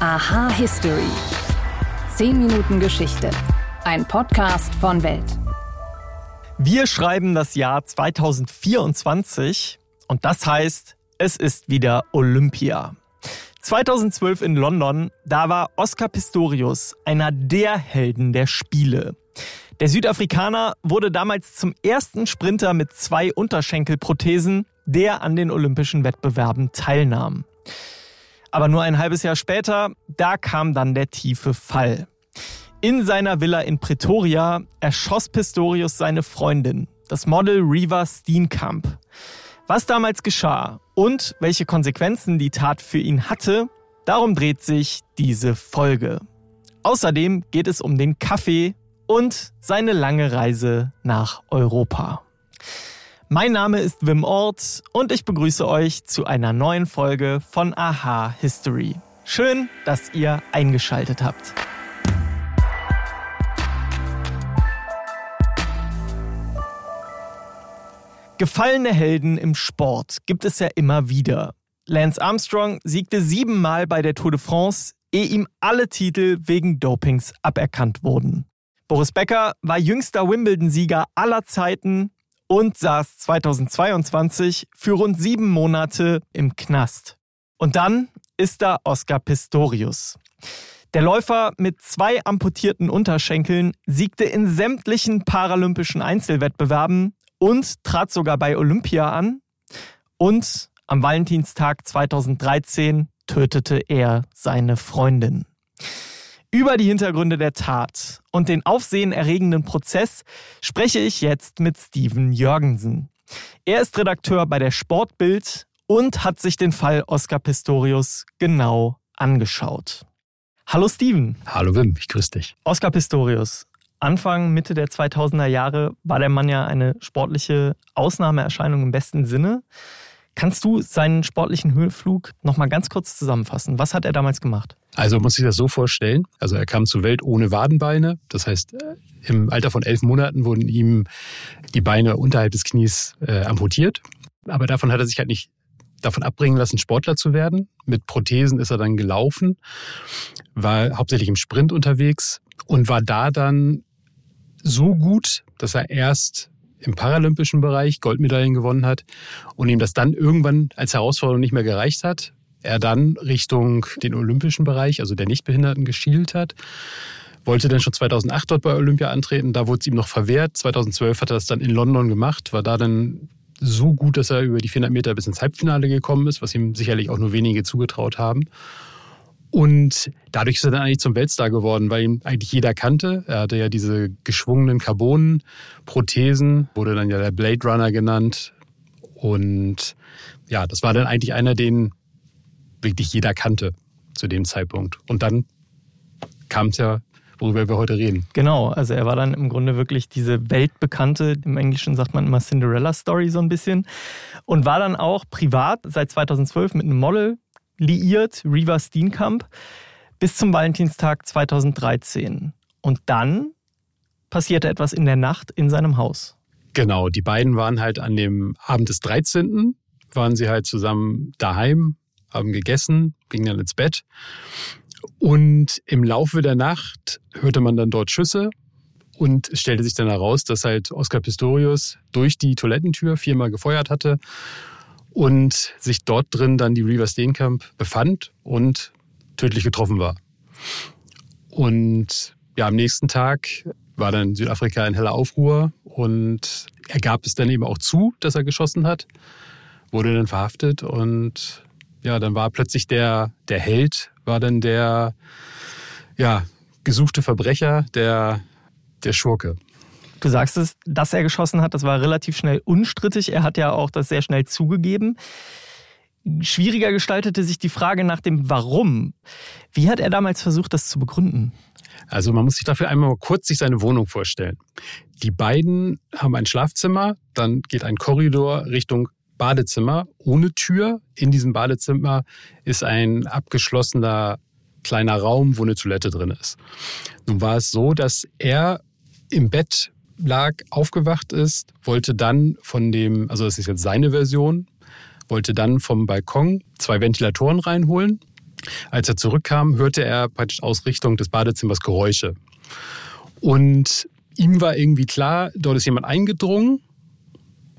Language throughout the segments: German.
Aha History. 10 Minuten Geschichte. Ein Podcast von Welt. Wir schreiben das Jahr 2024 und das heißt, es ist wieder Olympia. 2012 in London, da war Oscar Pistorius einer der Helden der Spiele. Der Südafrikaner wurde damals zum ersten Sprinter mit zwei Unterschenkelprothesen, der an den Olympischen Wettbewerben teilnahm. Aber nur ein halbes Jahr später, da kam dann der tiefe Fall. In seiner Villa in Pretoria erschoss Pistorius seine Freundin, das Model Reva Steenkamp. Was damals geschah und welche Konsequenzen die Tat für ihn hatte, darum dreht sich diese Folge. Außerdem geht es um den Kaffee, und seine lange Reise nach Europa. Mein Name ist Wim Ort und ich begrüße euch zu einer neuen Folge von Aha History. Schön, dass ihr eingeschaltet habt. Gefallene Helden im Sport gibt es ja immer wieder. Lance Armstrong siegte siebenmal bei der Tour de France, ehe ihm alle Titel wegen Dopings aberkannt wurden. Boris Becker war jüngster Wimbledon-Sieger aller Zeiten und saß 2022 für rund sieben Monate im Knast. Und dann ist da Oscar Pistorius. Der Läufer mit zwei amputierten Unterschenkeln siegte in sämtlichen paralympischen Einzelwettbewerben und trat sogar bei Olympia an. Und am Valentinstag 2013 tötete er seine Freundin. Über die Hintergründe der Tat und den aufsehenerregenden Prozess spreche ich jetzt mit Steven Jörgensen. Er ist Redakteur bei der Sportbild und hat sich den Fall Oscar Pistorius genau angeschaut. Hallo Steven. Hallo Wim, ich grüße dich. Oscar Pistorius. Anfang, Mitte der 2000er Jahre war der Mann ja eine sportliche Ausnahmeerscheinung im besten Sinne. Kannst du seinen sportlichen Höhenflug noch mal ganz kurz zusammenfassen? Was hat er damals gemacht? Also man muss sich das so vorstellen. Also er kam zur Welt ohne Wadenbeine. Das heißt, im Alter von elf Monaten wurden ihm die Beine unterhalb des Knies äh, amputiert. Aber davon hat er sich halt nicht davon abbringen lassen, Sportler zu werden. Mit Prothesen ist er dann gelaufen, war hauptsächlich im Sprint unterwegs und war da dann so gut, dass er erst im paralympischen Bereich Goldmedaillen gewonnen hat und ihm das dann irgendwann als Herausforderung nicht mehr gereicht hat. Er dann Richtung den olympischen Bereich, also der Nichtbehinderten, geschielt hat. Wollte dann schon 2008 dort bei Olympia antreten, da wurde es ihm noch verwehrt. 2012 hat er das dann in London gemacht, war da dann so gut, dass er über die 400 Meter bis ins Halbfinale gekommen ist, was ihm sicherlich auch nur wenige zugetraut haben. Und dadurch ist er dann eigentlich zum Weltstar geworden, weil ihn eigentlich jeder kannte. Er hatte ja diese geschwungenen Carbon-Prothesen, wurde dann ja der Blade Runner genannt. Und ja, das war dann eigentlich einer, den wirklich jeder kannte zu dem Zeitpunkt. Und dann kam es ja, worüber wir heute reden. Genau, also er war dann im Grunde wirklich diese weltbekannte, im Englischen sagt man immer Cinderella-Story so ein bisschen. Und war dann auch privat seit 2012 mit einem Model liiert, Reva Steenkamp, bis zum Valentinstag 2013. Und dann passierte etwas in der Nacht in seinem Haus. Genau, die beiden waren halt an dem Abend des 13. waren sie halt zusammen daheim, haben gegessen, gingen dann ins Bett. Und im Laufe der Nacht hörte man dann dort Schüsse und stellte sich dann heraus, dass halt Oscar Pistorius durch die Toilettentür viermal gefeuert hatte und sich dort drin dann die Reaver Steenkamp befand und tödlich getroffen war. Und ja, am nächsten Tag war dann Südafrika in heller Aufruhr und er gab es dann eben auch zu, dass er geschossen hat, wurde dann verhaftet und ja, dann war plötzlich der, der Held, war dann der ja, gesuchte Verbrecher, der, der Schurke. Du sagst es, dass er geschossen hat, das war relativ schnell unstrittig. Er hat ja auch das sehr schnell zugegeben. Schwieriger gestaltete sich die Frage nach dem Warum. Wie hat er damals versucht, das zu begründen? Also man muss sich dafür einmal kurz sich seine Wohnung vorstellen. Die beiden haben ein Schlafzimmer, dann geht ein Korridor Richtung Badezimmer ohne Tür. In diesem Badezimmer ist ein abgeschlossener kleiner Raum, wo eine Toilette drin ist. Nun war es so, dass er im Bett lag, aufgewacht ist, wollte dann von dem, also das ist jetzt seine Version, wollte dann vom Balkon zwei Ventilatoren reinholen, Als er zurückkam, hörte er praktisch aus Richtung des Badezimmers Geräusche. Und ihm war irgendwie klar, dort ist jemand eingedrungen.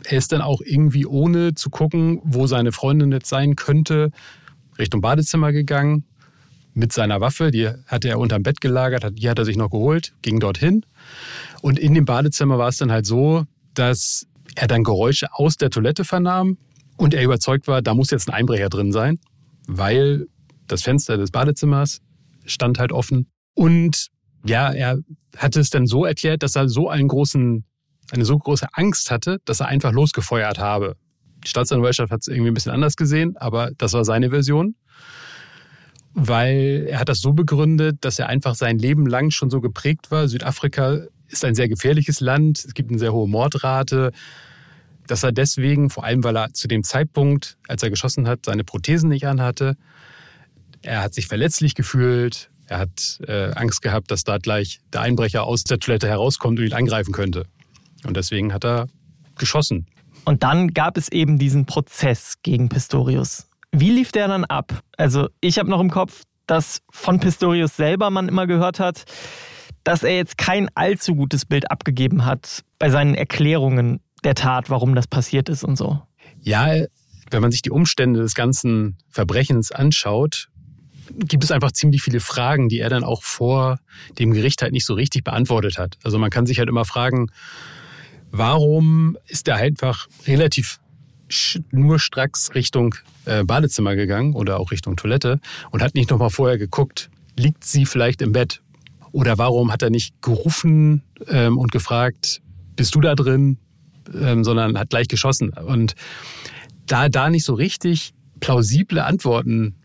Er ist dann auch irgendwie, ohne zu gucken, wo seine Freundin jetzt sein könnte, Richtung Badezimmer gegangen mit seiner Waffe. Die hatte er unterm Bett gelagert, die hat er sich noch geholt, ging dorthin. Und in dem Badezimmer war es dann halt so, dass er dann Geräusche aus der Toilette vernahm und er überzeugt war, da muss jetzt ein Einbrecher drin sein, weil das Fenster des Badezimmers stand halt offen. Und ja, er hatte es dann so erklärt, dass er so einen großen, eine so große Angst hatte, dass er einfach losgefeuert habe. Die Staatsanwaltschaft hat es irgendwie ein bisschen anders gesehen, aber das war seine Version. Weil er hat das so begründet, dass er einfach sein Leben lang schon so geprägt war. Südafrika ist ein sehr gefährliches Land, es gibt eine sehr hohe Mordrate, dass er deswegen, vor allem weil er zu dem Zeitpunkt, als er geschossen hat, seine Prothesen nicht anhatte, er hat sich verletzlich gefühlt, er hat äh, Angst gehabt, dass da gleich der Einbrecher aus der Toilette herauskommt und ihn angreifen könnte. Und deswegen hat er geschossen. Und dann gab es eben diesen Prozess gegen Pistorius. Wie lief der dann ab? Also ich habe noch im Kopf, dass von Pistorius selber man immer gehört hat, dass er jetzt kein allzu gutes Bild abgegeben hat bei seinen Erklärungen der Tat, warum das passiert ist und so. Ja, wenn man sich die Umstände des ganzen Verbrechens anschaut, gibt es einfach ziemlich viele Fragen, die er dann auch vor dem Gericht halt nicht so richtig beantwortet hat. Also man kann sich halt immer fragen, warum ist er einfach relativ nur stracks Richtung äh, Badezimmer gegangen oder auch Richtung Toilette und hat nicht nochmal vorher geguckt, liegt sie vielleicht im Bett? Oder warum hat er nicht gerufen ähm, und gefragt, bist du da drin? Ähm, sondern hat gleich geschossen. Und da da nicht so richtig plausible Antworten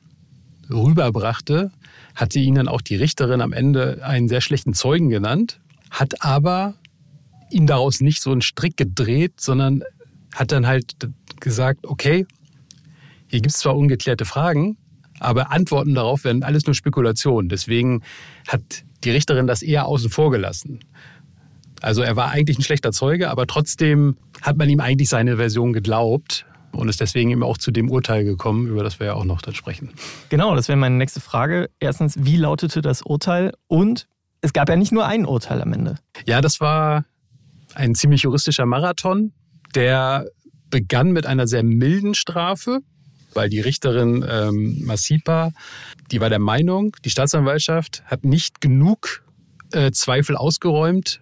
rüberbrachte, hatte ihn dann auch die Richterin am Ende einen sehr schlechten Zeugen genannt, hat aber ihn daraus nicht so einen Strick gedreht, sondern hat dann halt gesagt, okay, hier gibt es zwar ungeklärte Fragen, aber Antworten darauf werden alles nur Spekulationen. Deswegen hat die Richterin das eher außen vor gelassen. Also er war eigentlich ein schlechter Zeuge, aber trotzdem hat man ihm eigentlich seine Version geglaubt und ist deswegen eben auch zu dem Urteil gekommen, über das wir ja auch noch dann sprechen. Genau, das wäre meine nächste Frage. Erstens, wie lautete das Urteil? Und es gab ja nicht nur ein Urteil am Ende. Ja, das war ein ziemlich juristischer Marathon, der begann mit einer sehr milden Strafe, weil die Richterin ähm, Masipa, die war der Meinung, die Staatsanwaltschaft hat nicht genug äh, Zweifel ausgeräumt,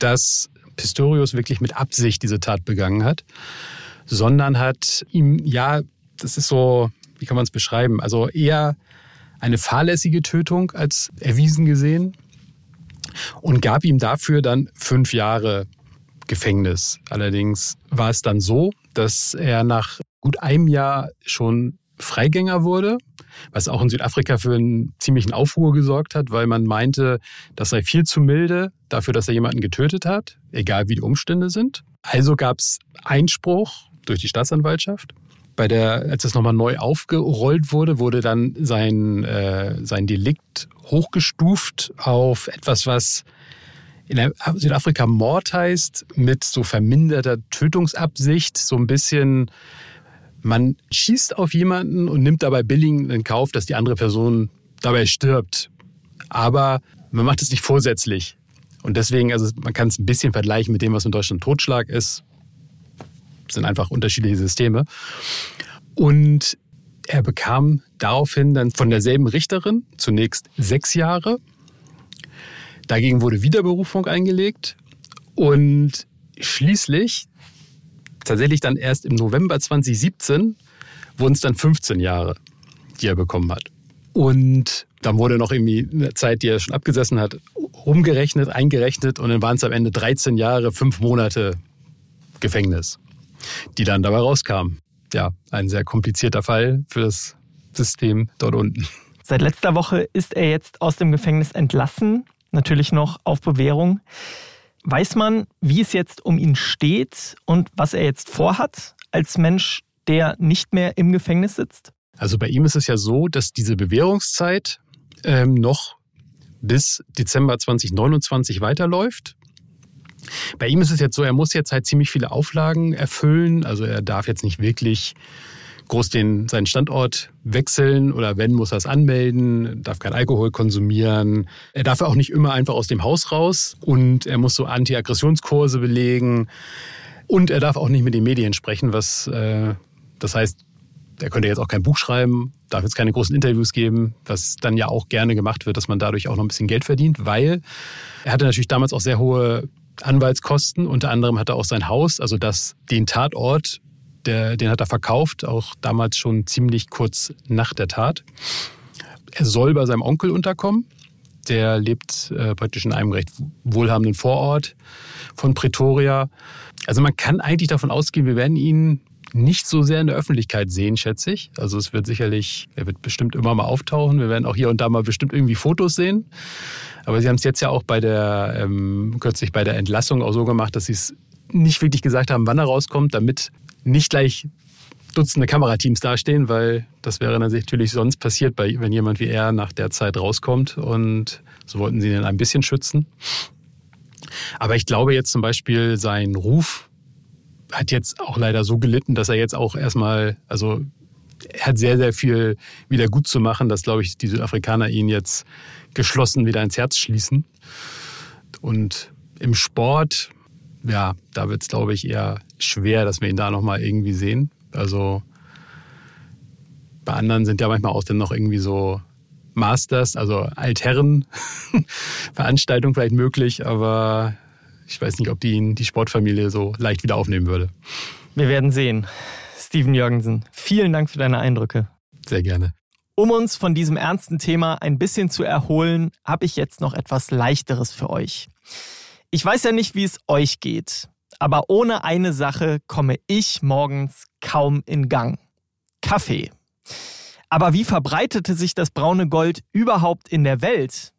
dass Pistorius wirklich mit Absicht diese Tat begangen hat sondern hat ihm, ja, das ist so, wie kann man es beschreiben, also eher eine fahrlässige Tötung als erwiesen gesehen und gab ihm dafür dann fünf Jahre Gefängnis. Allerdings war es dann so, dass er nach gut einem Jahr schon Freigänger wurde, was auch in Südafrika für einen ziemlichen Aufruhr gesorgt hat, weil man meinte, das sei viel zu milde dafür, dass er jemanden getötet hat, egal wie die Umstände sind. Also gab es Einspruch durch die Staatsanwaltschaft. Bei der, als es nochmal neu aufgerollt wurde, wurde dann sein, äh, sein Delikt hochgestuft auf etwas, was in Südafrika Mord heißt, mit so verminderter Tötungsabsicht, so ein bisschen, man schießt auf jemanden und nimmt dabei billig in Kauf, dass die andere Person dabei stirbt. Aber man macht es nicht vorsätzlich. Und deswegen, also man kann es ein bisschen vergleichen mit dem, was in Deutschland Totschlag ist sind einfach unterschiedliche Systeme. Und er bekam daraufhin dann von derselben Richterin zunächst sechs Jahre. Dagegen wurde Wiederberufung eingelegt und schließlich, tatsächlich dann erst im November 2017, wurden es dann 15 Jahre, die er bekommen hat. Und dann wurde noch irgendwie eine Zeit, die er schon abgesessen hat, rumgerechnet, eingerechnet und dann waren es am Ende 13 Jahre, fünf Monate Gefängnis die dann dabei rauskamen. Ja, ein sehr komplizierter Fall für das System dort unten. Seit letzter Woche ist er jetzt aus dem Gefängnis entlassen, natürlich noch auf Bewährung. Weiß man, wie es jetzt um ihn steht und was er jetzt vorhat als Mensch, der nicht mehr im Gefängnis sitzt? Also bei ihm ist es ja so, dass diese Bewährungszeit ähm, noch bis Dezember 2029 weiterläuft. Bei ihm ist es jetzt so, er muss jetzt halt ziemlich viele Auflagen erfüllen. Also er darf jetzt nicht wirklich groß den, seinen Standort wechseln oder wenn, muss er es anmelden, darf kein Alkohol konsumieren. Er darf auch nicht immer einfach aus dem Haus raus und er muss so Anti-Aggressionskurse belegen und er darf auch nicht mit den Medien sprechen, was äh, das heißt, er könnte jetzt auch kein Buch schreiben, darf jetzt keine großen Interviews geben, was dann ja auch gerne gemacht wird, dass man dadurch auch noch ein bisschen Geld verdient, weil er hatte natürlich damals auch sehr hohe Anwaltskosten. Unter anderem hat er auch sein Haus, also das, den Tatort der, den hat er verkauft, auch damals schon ziemlich kurz nach der Tat. Er soll bei seinem Onkel unterkommen. Der lebt äh, praktisch in einem recht wohlhabenden Vorort von Pretoria. Also man kann eigentlich davon ausgehen, wir werden ihn nicht so sehr in der Öffentlichkeit sehen, schätze ich. Also es wird sicherlich, er wird bestimmt immer mal auftauchen. Wir werden auch hier und da mal bestimmt irgendwie Fotos sehen. Aber Sie haben es jetzt ja auch bei der, ähm, kürzlich bei der Entlassung auch so gemacht, dass Sie es nicht wirklich gesagt haben, wann er rauskommt, damit nicht gleich Dutzende Kamerateams dastehen, weil das wäre natürlich sonst passiert, wenn jemand wie er nach der Zeit rauskommt. Und so wollten sie ihn ein bisschen schützen. Aber ich glaube jetzt zum Beispiel, sein Ruf hat jetzt auch leider so gelitten, dass er jetzt auch erstmal, also er hat sehr, sehr viel wieder gut zu machen, dass, glaube ich, die Südafrikaner ihn jetzt geschlossen wieder ins Herz schließen. Und im Sport ja, da wird es, glaube ich, eher schwer, dass wir ihn da nochmal irgendwie sehen. Also bei anderen sind ja manchmal auch dann noch irgendwie so Masters, also Altherren-Veranstaltungen vielleicht möglich, aber ich weiß nicht, ob die ihn die Sportfamilie so leicht wieder aufnehmen würde. Wir werden sehen. Steven Jürgensen, vielen Dank für deine Eindrücke. Sehr gerne. Um uns von diesem ernsten Thema ein bisschen zu erholen, habe ich jetzt noch etwas Leichteres für euch. Ich weiß ja nicht, wie es euch geht, aber ohne eine Sache komme ich morgens kaum in Gang. Kaffee. Aber wie verbreitete sich das braune Gold überhaupt in der Welt?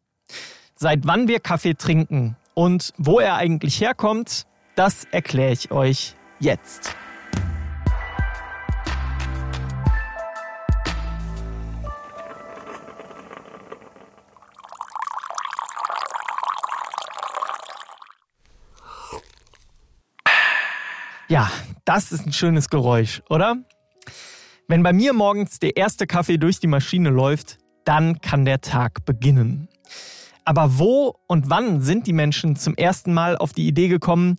Seit wann wir Kaffee trinken und wo er eigentlich herkommt, das erkläre ich euch jetzt. Ja, das ist ein schönes Geräusch, oder? Wenn bei mir morgens der erste Kaffee durch die Maschine läuft, dann kann der Tag beginnen. Aber wo und wann sind die Menschen zum ersten Mal auf die Idee gekommen,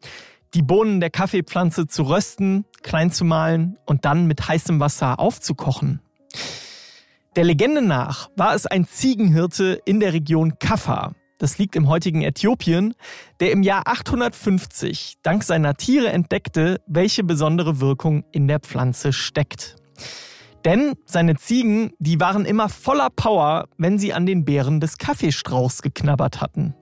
die Bohnen der Kaffeepflanze zu rösten, klein zu mahlen und dann mit heißem Wasser aufzukochen? Der Legende nach war es ein Ziegenhirte in der Region Kaffa, das liegt im heutigen Äthiopien, der im Jahr 850 dank seiner Tiere entdeckte, welche besondere Wirkung in der Pflanze steckt. Denn seine Ziegen, die waren immer voller Power, wenn sie an den Beeren des Kaffeestrauchs geknabbert hatten.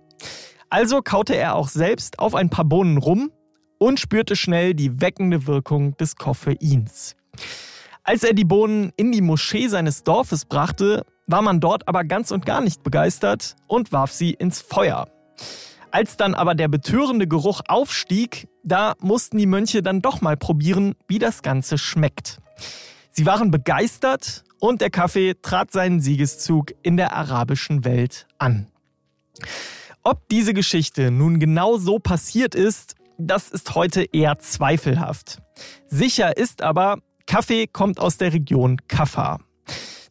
Also kaute er auch selbst auf ein paar Bohnen rum und spürte schnell die weckende Wirkung des Koffeins. Als er die Bohnen in die Moschee seines Dorfes brachte, war man dort aber ganz und gar nicht begeistert und warf sie ins Feuer. Als dann aber der betörende Geruch aufstieg, da mussten die Mönche dann doch mal probieren, wie das Ganze schmeckt. Sie waren begeistert und der Kaffee trat seinen Siegeszug in der arabischen Welt an. Ob diese Geschichte nun genau so passiert ist, das ist heute eher zweifelhaft. Sicher ist aber, Kaffee kommt aus der Region Kaffa.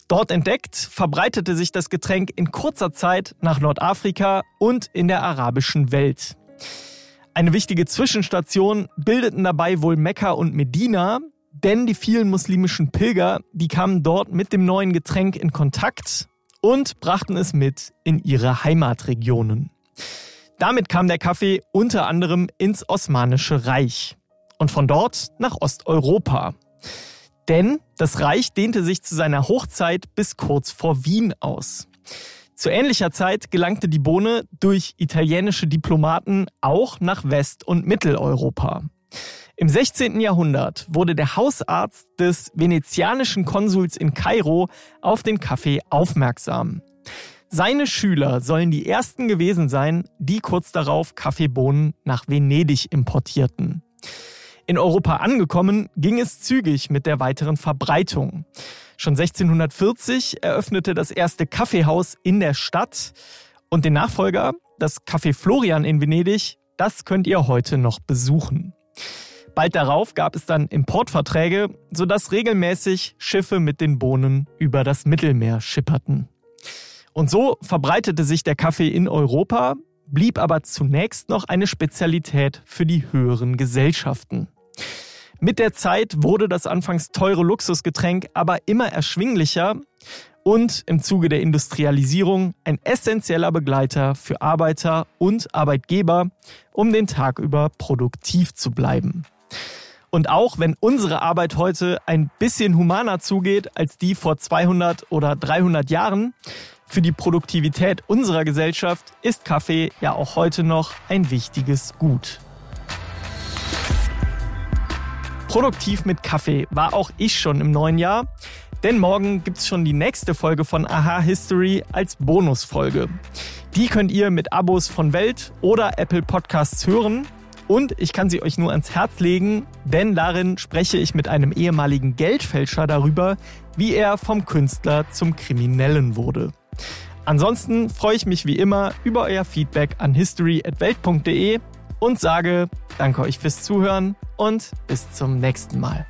Dort entdeckt, verbreitete sich das Getränk in kurzer Zeit nach Nordafrika und in der arabischen Welt. Eine wichtige Zwischenstation bildeten dabei wohl Mekka und Medina, denn die vielen muslimischen Pilger, die kamen dort mit dem neuen Getränk in Kontakt und brachten es mit in ihre Heimatregionen. Damit kam der Kaffee unter anderem ins Osmanische Reich und von dort nach Osteuropa. Denn das Reich dehnte sich zu seiner Hochzeit bis kurz vor Wien aus. Zu ähnlicher Zeit gelangte die Bohne durch italienische Diplomaten auch nach West- und Mitteleuropa. Im 16. Jahrhundert wurde der Hausarzt des venezianischen Konsuls in Kairo auf den Kaffee aufmerksam. Seine Schüler sollen die ersten gewesen sein, die kurz darauf Kaffeebohnen nach Venedig importierten. In Europa angekommen, ging es zügig mit der weiteren Verbreitung. Schon 1640 eröffnete das erste Kaffeehaus in der Stadt und den Nachfolger, das Café Florian in Venedig, das könnt ihr heute noch besuchen. Bald darauf gab es dann Importverträge, sodass regelmäßig Schiffe mit den Bohnen über das Mittelmeer schipperten. Und so verbreitete sich der Kaffee in Europa, blieb aber zunächst noch eine Spezialität für die höheren Gesellschaften. Mit der Zeit wurde das anfangs teure Luxusgetränk aber immer erschwinglicher und im Zuge der Industrialisierung ein essentieller Begleiter für Arbeiter und Arbeitgeber, um den Tag über produktiv zu bleiben. Und auch wenn unsere Arbeit heute ein bisschen humaner zugeht als die vor 200 oder 300 Jahren, für die Produktivität unserer Gesellschaft ist Kaffee ja auch heute noch ein wichtiges Gut. Produktiv mit Kaffee war auch ich schon im neuen Jahr, denn morgen gibt es schon die nächste Folge von Aha History als Bonusfolge. Die könnt ihr mit Abos von Welt oder Apple Podcasts hören. Und ich kann sie euch nur ans Herz legen, denn darin spreche ich mit einem ehemaligen Geldfälscher darüber, wie er vom Künstler zum Kriminellen wurde. Ansonsten freue ich mich wie immer über euer Feedback an history.welt.de und sage danke euch fürs Zuhören und bis zum nächsten Mal.